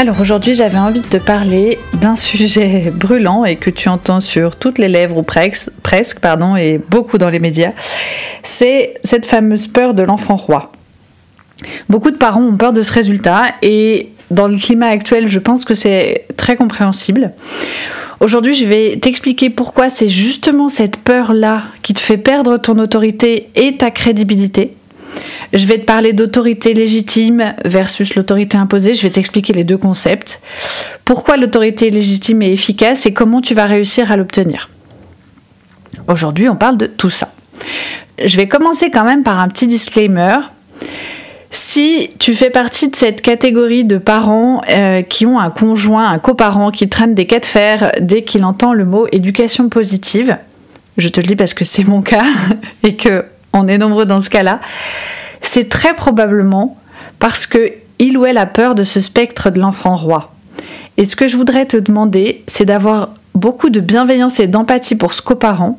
Alors aujourd'hui j'avais envie de te parler d'un sujet brûlant et que tu entends sur toutes les lèvres ou presque, et beaucoup dans les médias. C'est cette fameuse peur de l'enfant roi. Beaucoup de parents ont peur de ce résultat et dans le climat actuel je pense que c'est très compréhensible. Aujourd'hui je vais t'expliquer pourquoi c'est justement cette peur-là qui te fait perdre ton autorité et ta crédibilité je vais te parler d'autorité légitime versus l'autorité imposée. Je vais t'expliquer les deux concepts. Pourquoi l'autorité légitime est efficace et comment tu vas réussir à l'obtenir? Aujourd'hui, on parle de tout ça. Je vais commencer quand même par un petit disclaimer. Si tu fais partie de cette catégorie de parents euh, qui ont un conjoint, un coparent qui traîne des cas de fer dès qu'il entend le mot éducation positive, je te le dis parce que c'est mon cas et que on est nombreux dans ce cas-là, c'est très probablement parce que il ou elle a peur de ce spectre de l'enfant roi. Et ce que je voudrais te demander, c'est d'avoir beaucoup de bienveillance et d'empathie pour ce coparent,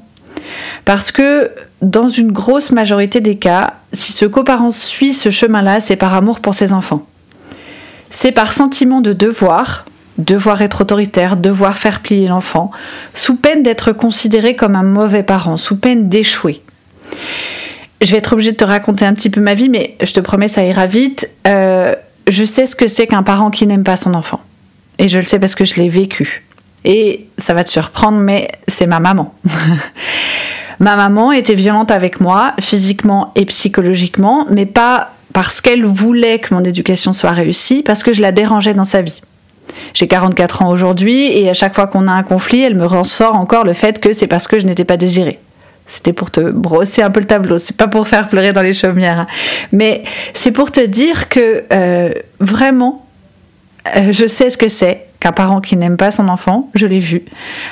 parce que dans une grosse majorité des cas, si ce coparent suit ce chemin-là, c'est par amour pour ses enfants. C'est par sentiment de devoir, devoir être autoritaire, devoir faire plier l'enfant, sous peine d'être considéré comme un mauvais parent, sous peine d'échouer je vais être obligée de te raconter un petit peu ma vie, mais je te promets, ça ira vite. Euh, je sais ce que c'est qu'un parent qui n'aime pas son enfant. Et je le sais parce que je l'ai vécu. Et ça va te surprendre, mais c'est ma maman. ma maman était violente avec moi, physiquement et psychologiquement, mais pas parce qu'elle voulait que mon éducation soit réussie, parce que je la dérangeais dans sa vie. J'ai 44 ans aujourd'hui et à chaque fois qu'on a un conflit, elle me ressort encore le fait que c'est parce que je n'étais pas désirée. C'était pour te brosser un peu le tableau, c'est pas pour faire pleurer dans les chaumières. Hein. Mais c'est pour te dire que euh, vraiment, euh, je sais ce que c'est qu'un parent qui n'aime pas son enfant, je l'ai vu.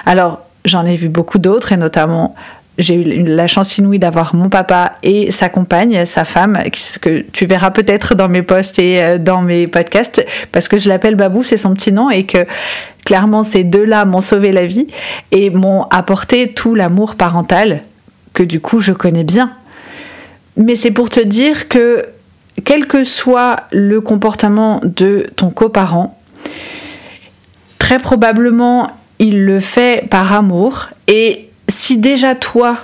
Alors, j'en ai vu beaucoup d'autres, et notamment, j'ai eu la chance inouïe d'avoir mon papa et sa compagne, sa femme, que tu verras peut-être dans mes posts et euh, dans mes podcasts, parce que je l'appelle Babou, c'est son petit nom, et que clairement, ces deux-là m'ont sauvé la vie et m'ont apporté tout l'amour parental que du coup je connais bien. Mais c'est pour te dire que quel que soit le comportement de ton coparent, très probablement il le fait par amour. Et si déjà toi,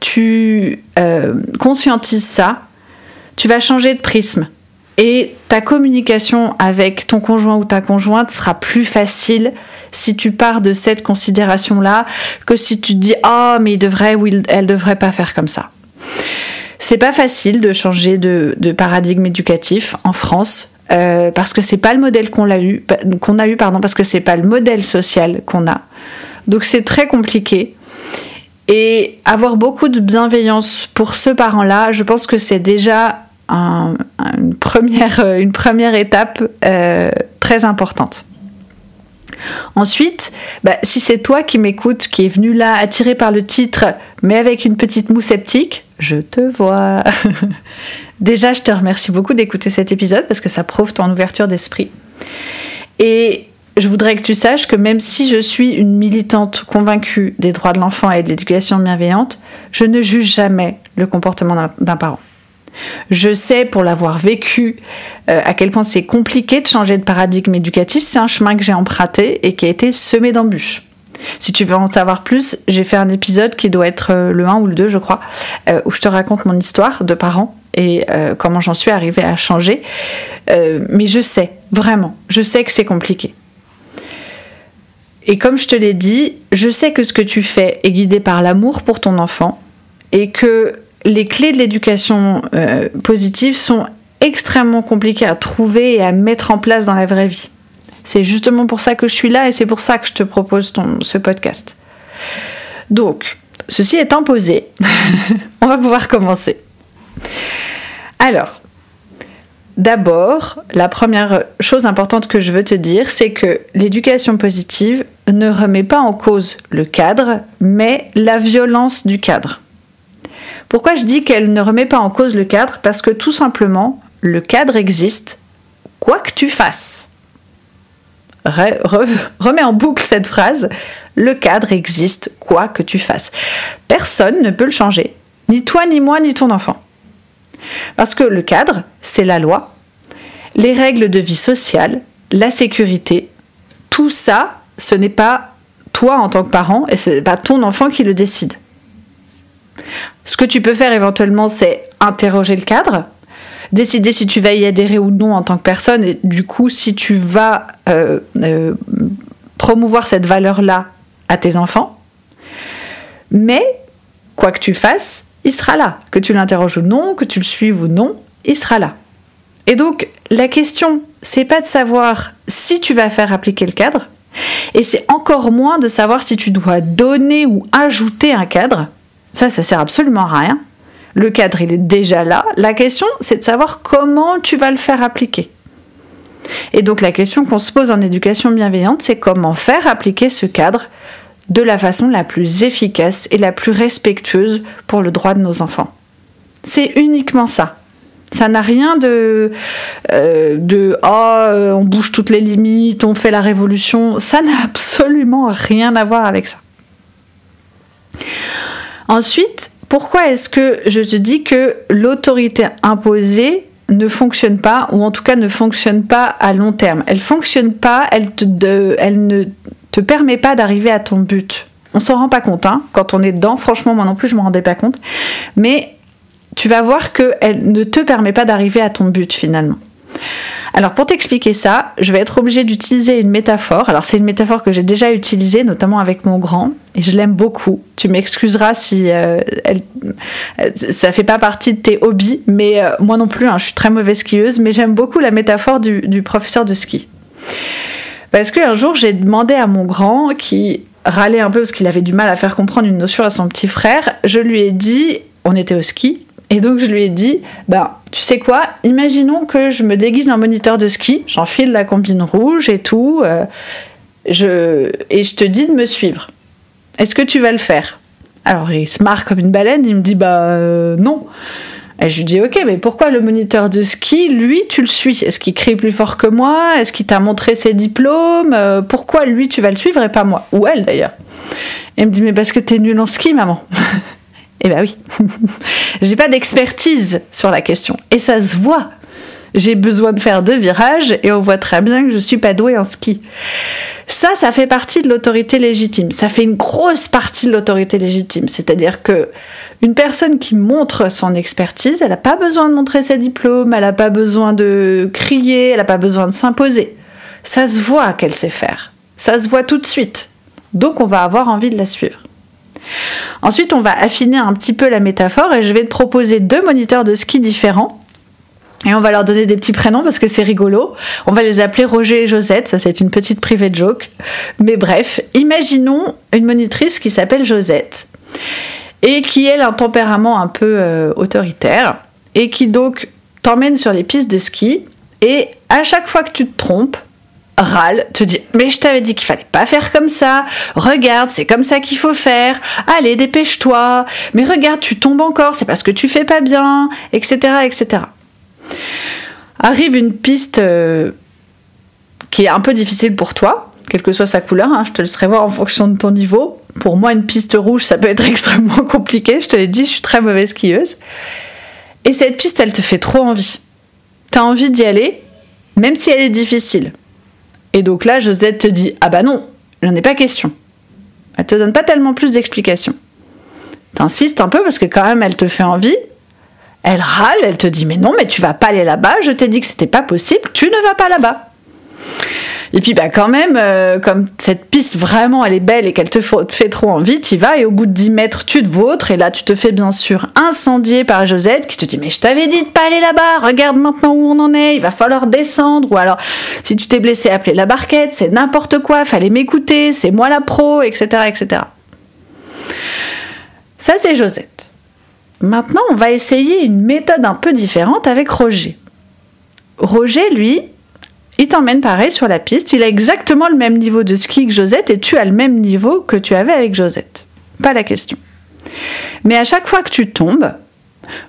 tu euh, conscientises ça, tu vas changer de prisme. Et ta communication avec ton conjoint ou ta conjointe sera plus facile si tu pars de cette considération-là que si tu te dis oh mais il devrait ou elle devrait pas faire comme ça. C'est pas facile de changer de, paradigme éducatif en France euh, parce que c'est pas le modèle qu'on a eu, qu'on a eu pardon, parce que c'est pas le modèle social qu'on a. Donc c'est très compliqué. Et avoir beaucoup de bienveillance pour ce parent-là, je pense que c'est déjà une, première, une première étape euh, très importante. Ensuite, bah, si c'est toi qui m'écoutes, qui est venu là attiré par le titre, mais avec une petite moue sceptique, je te vois. Déjà, je te remercie beaucoup d'écouter cet épisode parce que ça prouve ton ouverture d'esprit. Et je voudrais que tu saches que même si je suis une militante convaincue des droits de l'enfant et de l'éducation bienveillante, je ne juge jamais le comportement d'un parent. Je sais, pour l'avoir vécu, euh, à quel point c'est compliqué de changer de paradigme éducatif. C'est un chemin que j'ai emprunté et qui a été semé d'embûches. Si tu veux en savoir plus, j'ai fait un épisode qui doit être euh, le 1 ou le 2, je crois, euh, où je te raconte mon histoire de parents et comment j'en suis arrivée à changer. mais je sais, vraiment, je sais que c'est compliqué. Et comme je te l'ai dit, je sais que ce que tu fais est guidé par l'amour pour ton enfant et que les clés de l'éducation euh, positive sont extrêmement compliquées à trouver et à mettre en place dans la vraie vie. C'est justement pour ça que je suis là et c'est pour ça que je te propose ce podcast. Donc, ceci étant posé, on va pouvoir commencer. Alors, d'abord, la première chose importante que je veux te dire, c'est que l'éducation positive ne remet pas en cause le cadre, mais la violence du cadre. Pourquoi je dis qu'elle ne remet pas en cause le cadre Parce que tout simplement, le cadre existe, quoi que tu fasses. remets en boucle cette phrase, le cadre existe, quoi que tu fasses. Personne ne peut le changer, ni toi, ni moi, ni ton enfant. Parce que le cadre, c'est la loi, les règles de vie sociale, la sécurité, tout ça, ce n'est pas toi en tant que parent et ce n'est pas ton enfant qui le décide. Ce que tu peux faire éventuellement, c'est interroger le cadre, décider si tu vas y adhérer ou non en tant que personne, et du coup, si tu vas euh, euh, promouvoir cette valeur-là à tes enfants. Mais, quoi que tu fasses, il sera là. Que tu l'interroges ou non, que tu le suives ou non, il sera là. Et donc, la question, c'est pas de savoir si tu vas faire appliquer le cadre, et c'est encore moins de savoir si tu dois donner ou ajouter un cadre, ça, ça sert absolument à rien. Le cadre, il est déjà là. La question, c'est de savoir comment tu vas le faire appliquer. Et donc la question qu'on se pose en éducation bienveillante, c'est comment faire appliquer ce cadre de la façon la plus efficace et la plus respectueuse pour le droit de nos enfants. C'est uniquement ça. Ça n'a rien de euh, de oh, on bouge toutes les limites, on fait la révolution. Ça n'a absolument rien à voir avec ça. Ensuite, pourquoi est-ce que je te dis que l'autorité imposée ne fonctionne pas, ou en tout cas ne fonctionne pas à long terme? Elle fonctionne pas, elle, ne te permet pas d'arriver à ton but. On s'en rend pas compte, hein, quand on est dedans, franchement moi non plus je me rendais pas compte, mais tu vas voir qu'elle ne te permet pas d'arriver à ton but finalement. Alors pour t'expliquer ça, je vais être obligée d'utiliser une métaphore. Alors c'est une métaphore que j'ai déjà utilisée, notamment avec mon grand, et je l'aime beaucoup. Tu m'excuseras si euh, elle, euh, ça fait pas partie de tes hobbies, mais euh, moi non plus, hein, je suis très mauvaise skieuse, mais j'aime beaucoup la métaphore du, du professeur de ski. Parce qu'un jour j'ai demandé à mon grand, qui râlait un peu parce qu'il avait du mal à faire comprendre une notion à son petit frère, je lui ai dit, on était au ski, et donc je lui ai dit, bah tu sais quoi, imaginons que je me déguise en moniteur de ski, j'enfile la combine rouge et tout, euh, je, et je te dis de me suivre. Est-ce que tu vas le faire? Alors il se marre comme une baleine, il me dit bah euh, non. Et je lui dis ok, mais pourquoi le moniteur de ski, lui, tu le suis? Est-ce qu'il crie plus fort que moi? Est-ce qu'il t'a montré ses diplômes? Euh, Pourquoi lui tu vas le suivre et pas moi? Ou elle d'ailleurs. Et il me dit mais parce que t'es nul en ski, maman. Eh bien oui, j'ai pas d'expertise sur la question et ça se voit. J'ai besoin de faire deux virages et on voit très bien que je suis pas douée en ski. Ça, ça fait partie de l'autorité légitime. Ça fait une grosse partie de l'autorité légitime. C'est-à-dire que une personne qui montre son expertise, elle n'a pas besoin de montrer ses diplômes, elle n'a pas besoin de crier, elle n'a pas besoin de s'imposer. Ça se voit qu'elle sait faire. Ça se voit tout de suite. Donc on va avoir envie de la suivre. Ensuite, on va affiner un petit peu la métaphore et je vais te proposer deux moniteurs de ski différents. Et on va leur donner des petits prénoms parce que c'est rigolo. On va les appeler Roger et Josette, ça c'est une petite private joke. Mais bref, imaginons une monitrice qui s'appelle Josette et qui a un tempérament un peu euh, autoritaire et qui donc t'emmène sur les pistes de ski et à chaque fois que tu te trompes, râle, te dit mais je t'avais dit qu'il fallait pas faire comme ça, regarde, c'est comme ça qu'il faut faire, allez, dépêche-toi, mais regarde, tu tombes encore, c'est parce que tu fais pas bien, etc. etc. Arrive une piste euh, qui est un peu difficile pour toi, quelle que soit sa couleur, hein, je te laisserai voir en fonction de ton niveau. Pour moi, une piste rouge, ça peut être extrêmement compliqué, je te l'ai dit, je suis très mauvaise skieuse. Et cette piste, elle te fait trop envie. T'as envie d'y aller, même si elle est difficile. Et donc là, Josette te dit Ah bah non, j'en ai pas question. Elle te donne pas tellement plus d'explications. T'insistes un peu parce que quand même elle te fait envie. Elle râle, elle te dit mais non, mais tu vas pas aller là-bas, je t'ai dit que c'était pas possible, tu ne vas pas là-bas. Et puis bah quand même, euh, comme cette piste vraiment elle est belle et qu'elle te fait trop envie, tu vas et au bout de 10 mètres tu te vautres et là tu te fais bien sûr incendier par Josette qui te dit mais je t'avais dit de pas aller là-bas, regarde maintenant où on en est, il va falloir descendre ou alors si tu t'es blessé appeler la barquette, c'est n'importe quoi, fallait m'écouter, c'est moi la pro, etc. etc. Ça c'est Josette. Maintenant on va essayer une méthode un peu différente avec Roger. Roger lui, il t'emmène pareil sur la piste, il a exactement le même niveau de ski que Josette et tu as le même niveau que tu avais avec Josette. Pas la question. Mais à chaque fois que tu tombes,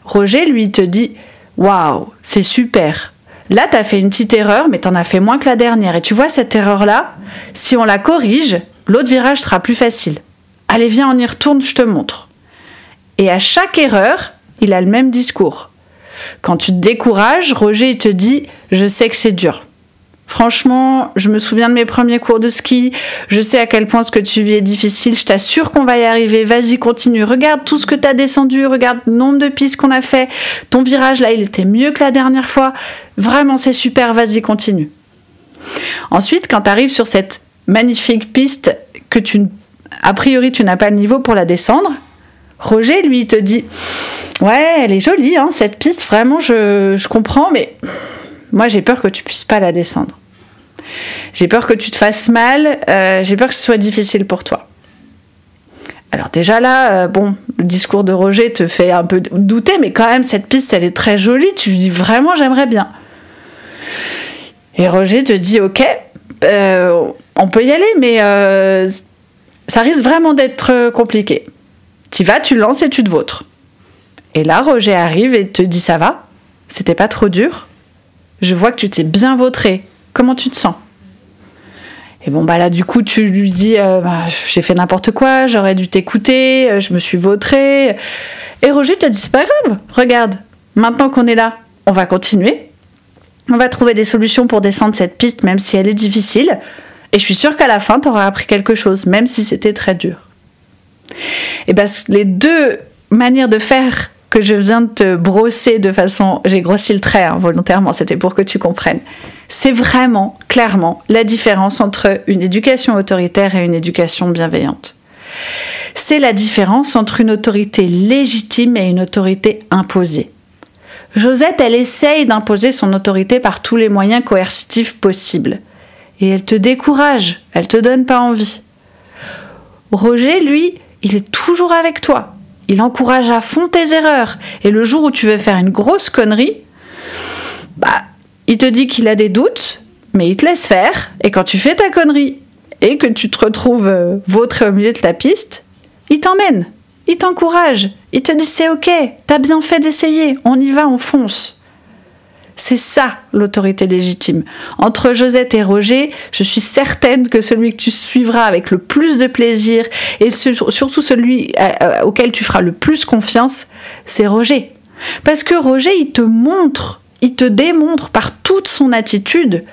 Roger lui te dit Waouh, c'est super. Là, tu as fait une petite erreur, mais tu en as fait moins que la dernière. Et tu vois cette erreur-là, si on la corrige, l'autre virage sera plus facile. Allez, viens, on y retourne, je te montre. Et à chaque erreur, il a le même discours. Quand tu te décourages, Roger il te dit Je sais que c'est dur. Franchement, je me souviens de mes premiers cours de ski. Je sais à quel point ce que tu vis est difficile. Je t'assure qu'on va y arriver. Vas-y, continue. Regarde tout ce que tu as descendu. Regarde le nombre de pistes qu'on a fait. Ton virage, là, il était mieux que la dernière fois. Vraiment, c'est super. Vas-y, continue. Ensuite, quand tu arrives sur cette magnifique piste que tu, a priori, tu n'as pas le niveau pour la descendre, Roger, lui, te dit Ouais, elle est jolie, hein, cette piste. Vraiment, je, je comprends, mais moi, j'ai peur que tu puisses pas la descendre. J'ai peur que tu te fasses mal, euh, j'ai peur que ce soit difficile pour toi. Alors déjà là, euh, bon, le discours de Roger te fait un peu douter, mais quand même, cette piste, elle est très jolie, tu lui dis vraiment, j'aimerais bien. Et Roger te dit, ok, euh, on peut y aller, mais ça risque vraiment d'être compliqué. Tu vas, tu lances et tu te vautres. Et là, Roger arrive et te dit, ça va C'était pas trop dur je vois que tu t'es bien vautré. Comment tu te sens? Et bon, bah là, du coup, tu lui dis euh, bah, J'ai fait n'importe quoi, j'aurais dû t'écouter, euh, je me suis vautré. Et Roger te dit C'est pas grave, regarde, maintenant qu'on est là, on va continuer. On va trouver des solutions pour descendre cette piste, même si elle est difficile. Et je suis sûre qu'à la fin, tu auras appris quelque chose, même si c'était très dur. Et bien, les deux manières de faire que je viens de te brosser de façon... J'ai grossi le trait hein, volontairement, c'était pour que tu comprennes. C'est vraiment, clairement, la différence entre une éducation autoritaire et une éducation bienveillante. C'est la différence entre une autorité légitime et une autorité imposée. Josette, elle essaye d'imposer son autorité par tous les moyens coercitifs possibles. Et elle te décourage, elle te donne pas envie. Roger, lui, il est toujours avec toi. Il encourage à fond tes erreurs. Et le jour où tu veux faire une grosse connerie, bah, il te dit qu'il a des doutes, mais il te laisse faire. Et quand tu fais ta connerie et que tu te retrouves euh, vautré au milieu de la piste, il t'emmène, il t'encourage, il te dit c'est ok, t'as bien fait d'essayer, on y va, on fonce. C'est ça l'autorité légitime. Entre Josette et Roger, je suis certaine que celui que tu suivras avec le plus de plaisir et surtout celui euh, euh, auquel tu feras le plus confiance, c'est Roger. Parce que Roger, il te montre, il te démontre par toute son attitude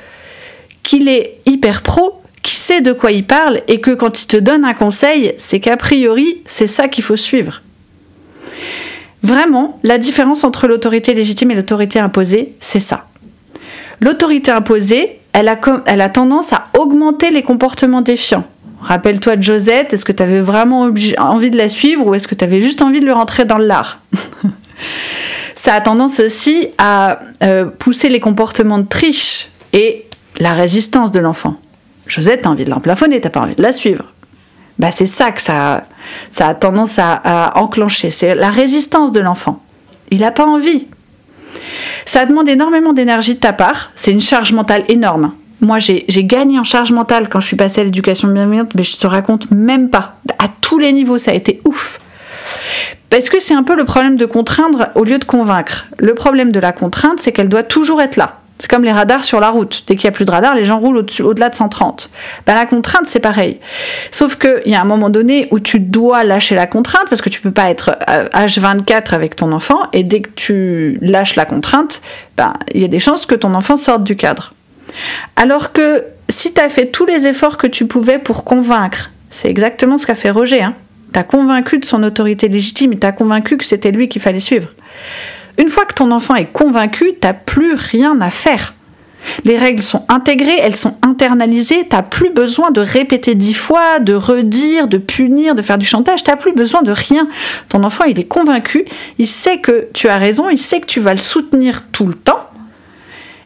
qu'il est hyper pro, qu'il sait de quoi il parle et que quand il te donne un conseil, c'est qu'a priori, c'est ça qu'il faut suivre. Vraiment, la différence entre l'autorité légitime et l'autorité imposée, c'est ça. L'autorité imposée, elle a, tendance à augmenter les comportements défiants. Rappelle-toi de Josette, est-ce que tu avais vraiment envie de la suivre ou est-ce que tu avais juste envie de le rentrer dans le lard Ça a tendance aussi à euh, pousser les comportements de triche et la résistance de l'enfant. Josette, t'as envie de l'emplafonner, t'as pas envie de la suivre. Bah, c'est ça que ça, ça a tendance à, enclencher. C'est la résistance de l'enfant. Il n'a pas envie. Ça demande énormément d'énergie de ta part. C'est une charge mentale énorme. Moi, j'ai gagné en charge mentale quand je suis passée à l'éducation bienveillante, mais je te raconte même pas. À tous les niveaux, ça a été ouf. Parce que c'est un peu le problème de contraindre au lieu de convaincre. Le problème de la contrainte, c'est qu'elle doit toujours être là. C'est comme les radars sur la route. Dès qu'il n'y a plus de radars, les gens roulent au-delà de 130. Ben, la contrainte, c'est pareil. Sauf qu'il y a un moment donné où tu dois lâcher la contrainte parce que tu peux pas être H24 avec ton enfant et dès que tu lâches la contrainte, ben, il y a des chances que ton enfant sorte du cadre. Alors que si tu as fait tous les efforts que tu pouvais pour convaincre, c'est exactement ce qu'a fait Roger. Hein. Tu as convaincu de son autorité légitime et tu as convaincu que c'était lui qu'il fallait suivre. Une fois que ton enfant est convaincu, t'as plus rien à faire. Les règles sont intégrées, elles sont internalisées, t'as plus besoin de répéter dix fois, de redire, de punir, de faire du chantage, t'as plus besoin de rien. Ton enfant, il est convaincu, il sait que tu as raison, il sait que tu vas le soutenir tout le temps,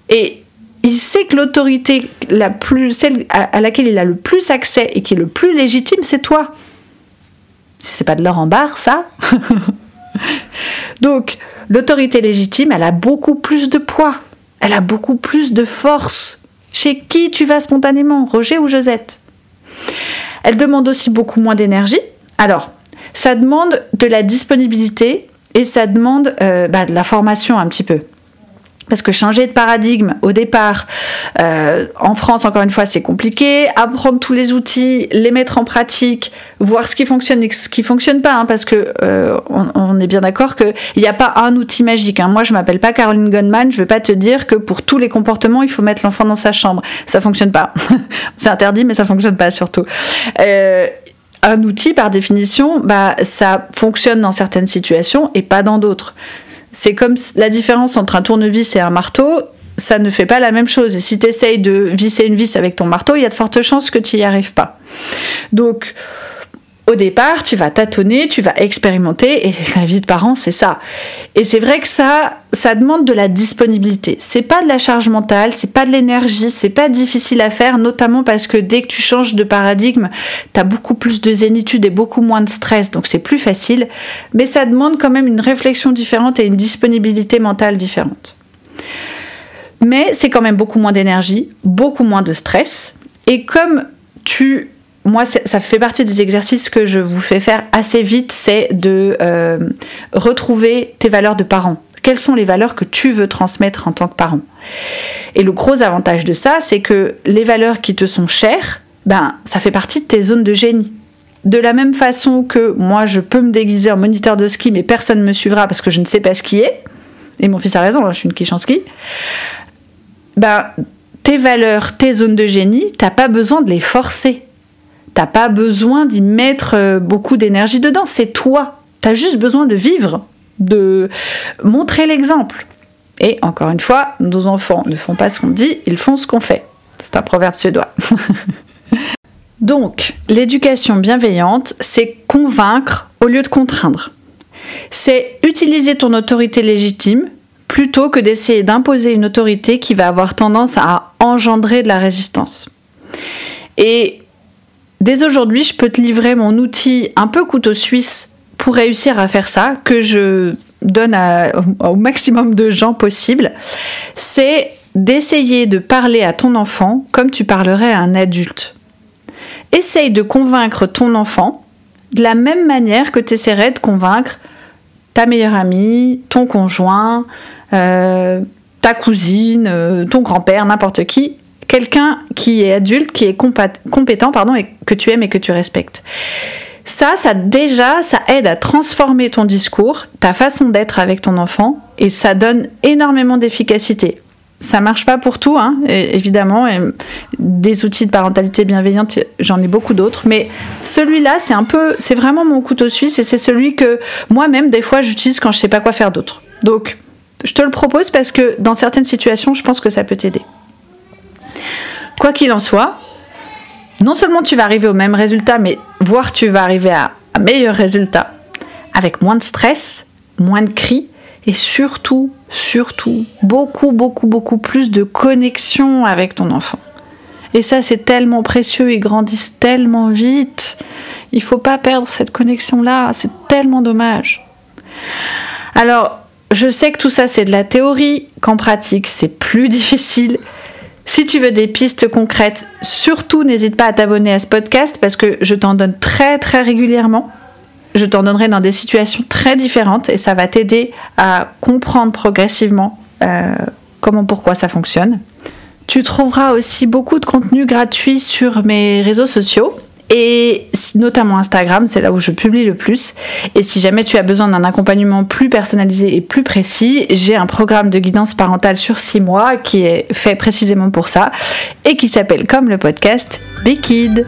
et il sait que l'autorité la plus, celle à laquelle il a le plus accès et qui est le plus légitime, c'est toi. Si c'est pas de l'or en barre, ça. Donc, L'autorité légitime, elle a beaucoup plus de poids, elle a beaucoup plus de force. Chez qui tu vas spontanément, Roger ou Josette? Elle demande aussi beaucoup moins d'énergie. Alors, ça demande de la disponibilité et ça demande euh, bah, de la formation un petit peu. Parce que changer de paradigme au départ, euh, en France encore une fois c'est compliqué, apprendre tous les outils, les mettre en pratique, voir ce qui fonctionne et ce qui fonctionne pas, hein, parce que euh, on, est bien d'accord qu'il n'y a pas un outil magique. Hein. Moi je m'appelle pas Caroline Gunman, je vais pas te dire que pour tous les comportements il faut mettre l'enfant dans sa chambre, ça fonctionne pas. c'est interdit mais ça fonctionne pas surtout. Euh, un outil par définition, bah ça fonctionne dans certaines situations et pas dans d'autres. C'est comme la différence entre un tournevis et un marteau, ça ne fait pas la même chose. Et si tu essayes de visser une vis avec ton marteau, il y a de fortes chances que tu n'y arrives pas. Donc, au départ, tu vas tâtonner, tu vas expérimenter, et la vie de parent, c'est ça. Et c'est vrai que ça, ça demande de la disponibilité. C'est pas de la charge mentale, c'est pas de l'énergie, c'est pas difficile à faire, notamment parce que dès que tu changes de paradigme, tu as beaucoup plus de zénitude et beaucoup moins de stress, donc c'est plus facile. Mais ça demande quand même une réflexion différente et une disponibilité mentale différente. Mais c'est quand même beaucoup moins d'énergie, beaucoup moins de stress. Et comme tu moi, ça fait partie des exercices que je vous fais faire assez vite, c'est de euh, retrouver tes valeurs de parent. Quelles sont les valeurs que tu veux transmettre en tant que parent? Et le gros avantage de ça, c'est que les valeurs qui te sont chères, ben, ça fait partie de tes zones de génie. De la même façon que moi, je peux me déguiser en moniteur de ski, mais personne ne me suivra parce que je ne sais pas skier. Et mon fils a raison, hein, je suis une quiche en ski. Ben, tes valeurs, tes zones de génie, t'as pas besoin de les forcer T'as pas besoin d'y mettre euh, beaucoup d'énergie dedans, c'est toi. T'as juste besoin de vivre, de montrer l'exemple. Et encore une fois, nos enfants ne font pas ce qu'on dit, ils font ce qu'on fait. C'est un proverbe suédois. Donc, l'éducation bienveillante, c'est convaincre au lieu de contraindre. C'est utiliser ton autorité légitime plutôt que d'essayer d'imposer une autorité qui va avoir tendance à engendrer de la résistance. Et Dès aujourd'hui, je peux te livrer mon outil un peu couteau suisse pour réussir à faire ça, que je donne au maximum de gens possible. C'est d'essayer de parler à ton enfant comme tu parlerais à un adulte. Essaye de convaincre ton enfant de la même manière que tu essaierais de convaincre ta meilleure amie, ton conjoint, euh, ta cousine, euh, ton grand-père, n'importe qui, quelqu'un qui est adulte, qui est compétent, pardon, et que tu aimes et que tu respectes. Ça, ça déjà, ça aide à transformer ton discours, ta façon d'être avec ton enfant, et ça donne énormément d'efficacité. Ça marche pas pour tout, hein, évidemment. Et des outils de parentalité bienveillante, j'en ai beaucoup d'autres, mais celui-là, c'est un peu, c'est vraiment mon couteau suisse, et c'est celui que moi-même des fois j'utilise quand je sais pas quoi faire d'autre. Donc, je te le propose parce que dans certaines situations, je pense que ça peut t'aider. Quoi qu'il en soit, non seulement tu vas arriver au même résultat, mais voire tu vas arriver à un meilleur résultat, avec moins de stress, moins de cris, et surtout, surtout, beaucoup, beaucoup, beaucoup plus de connexion avec ton enfant. Et ça, c'est tellement précieux, ils grandissent tellement vite. Il faut pas perdre cette connexion-là, c'est tellement dommage. Alors, je sais que tout ça, c'est de la théorie, qu'en pratique, c'est plus difficile. Si tu veux des pistes concrètes, surtout n'hésite pas à t'abonner à ce podcast parce que je t'en donne très très régulièrement. Je t'en donnerai dans des situations très différentes et ça va t'aider à comprendre progressivement euh, comment, pourquoi ça fonctionne. Tu trouveras aussi beaucoup de contenu gratuit sur mes réseaux sociaux et notamment Instagram, c'est là où je publie le plus. Et si jamais tu as besoin d'un accompagnement plus personnalisé et plus précis, j'ai un programme de guidance parentale sur 6 mois qui est fait précisément pour ça et qui s'appelle comme le podcast Big Kid.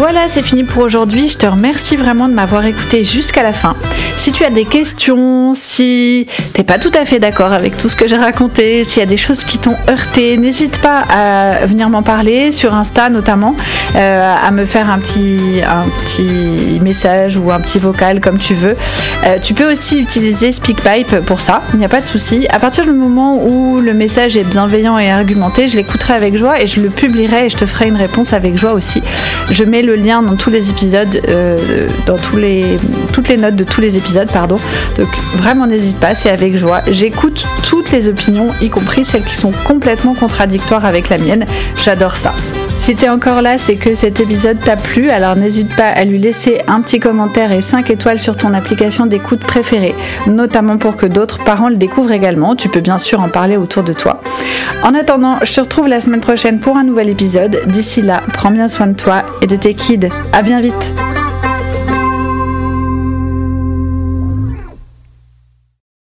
Voilà, c'est fini pour aujourd'hui. Je te remercie vraiment de m'avoir écouté jusqu'à la fin. Si tu as des questions, si t'es pas tout à fait d'accord avec tout ce que j'ai raconté, s'il y a des choses qui t'ont heurté, n'hésite pas à venir m'en parler sur Insta notamment, euh, à me faire un petit, message ou un petit vocal comme tu veux. Euh, tu peux aussi utiliser SpeakPipe pour ça, il n'y a pas de souci. À partir du moment où le message est bienveillant et argumenté, je l'écouterai avec joie et je le publierai et je te ferai une réponse avec joie aussi. Le lien dans tous les épisodes, euh, dans toutes les notes de tous les épisodes, pardon. Donc vraiment n'hésite pas, c'est avec joie. J'écoute toutes les opinions, y compris celles qui sont complètement contradictoires avec la mienne. J'adore ça. Si t'es encore là, c'est que cet épisode t'a plu, alors n'hésite pas à lui laisser un petit commentaire et 5 étoiles sur ton application d'écoute préférée, notamment pour que d'autres parents le découvrent également. Tu peux bien sûr en parler autour de toi. En attendant, je te retrouve la semaine prochaine pour un nouvel épisode. D'ici là, prends bien soin de toi et de tes kids. À bien vite!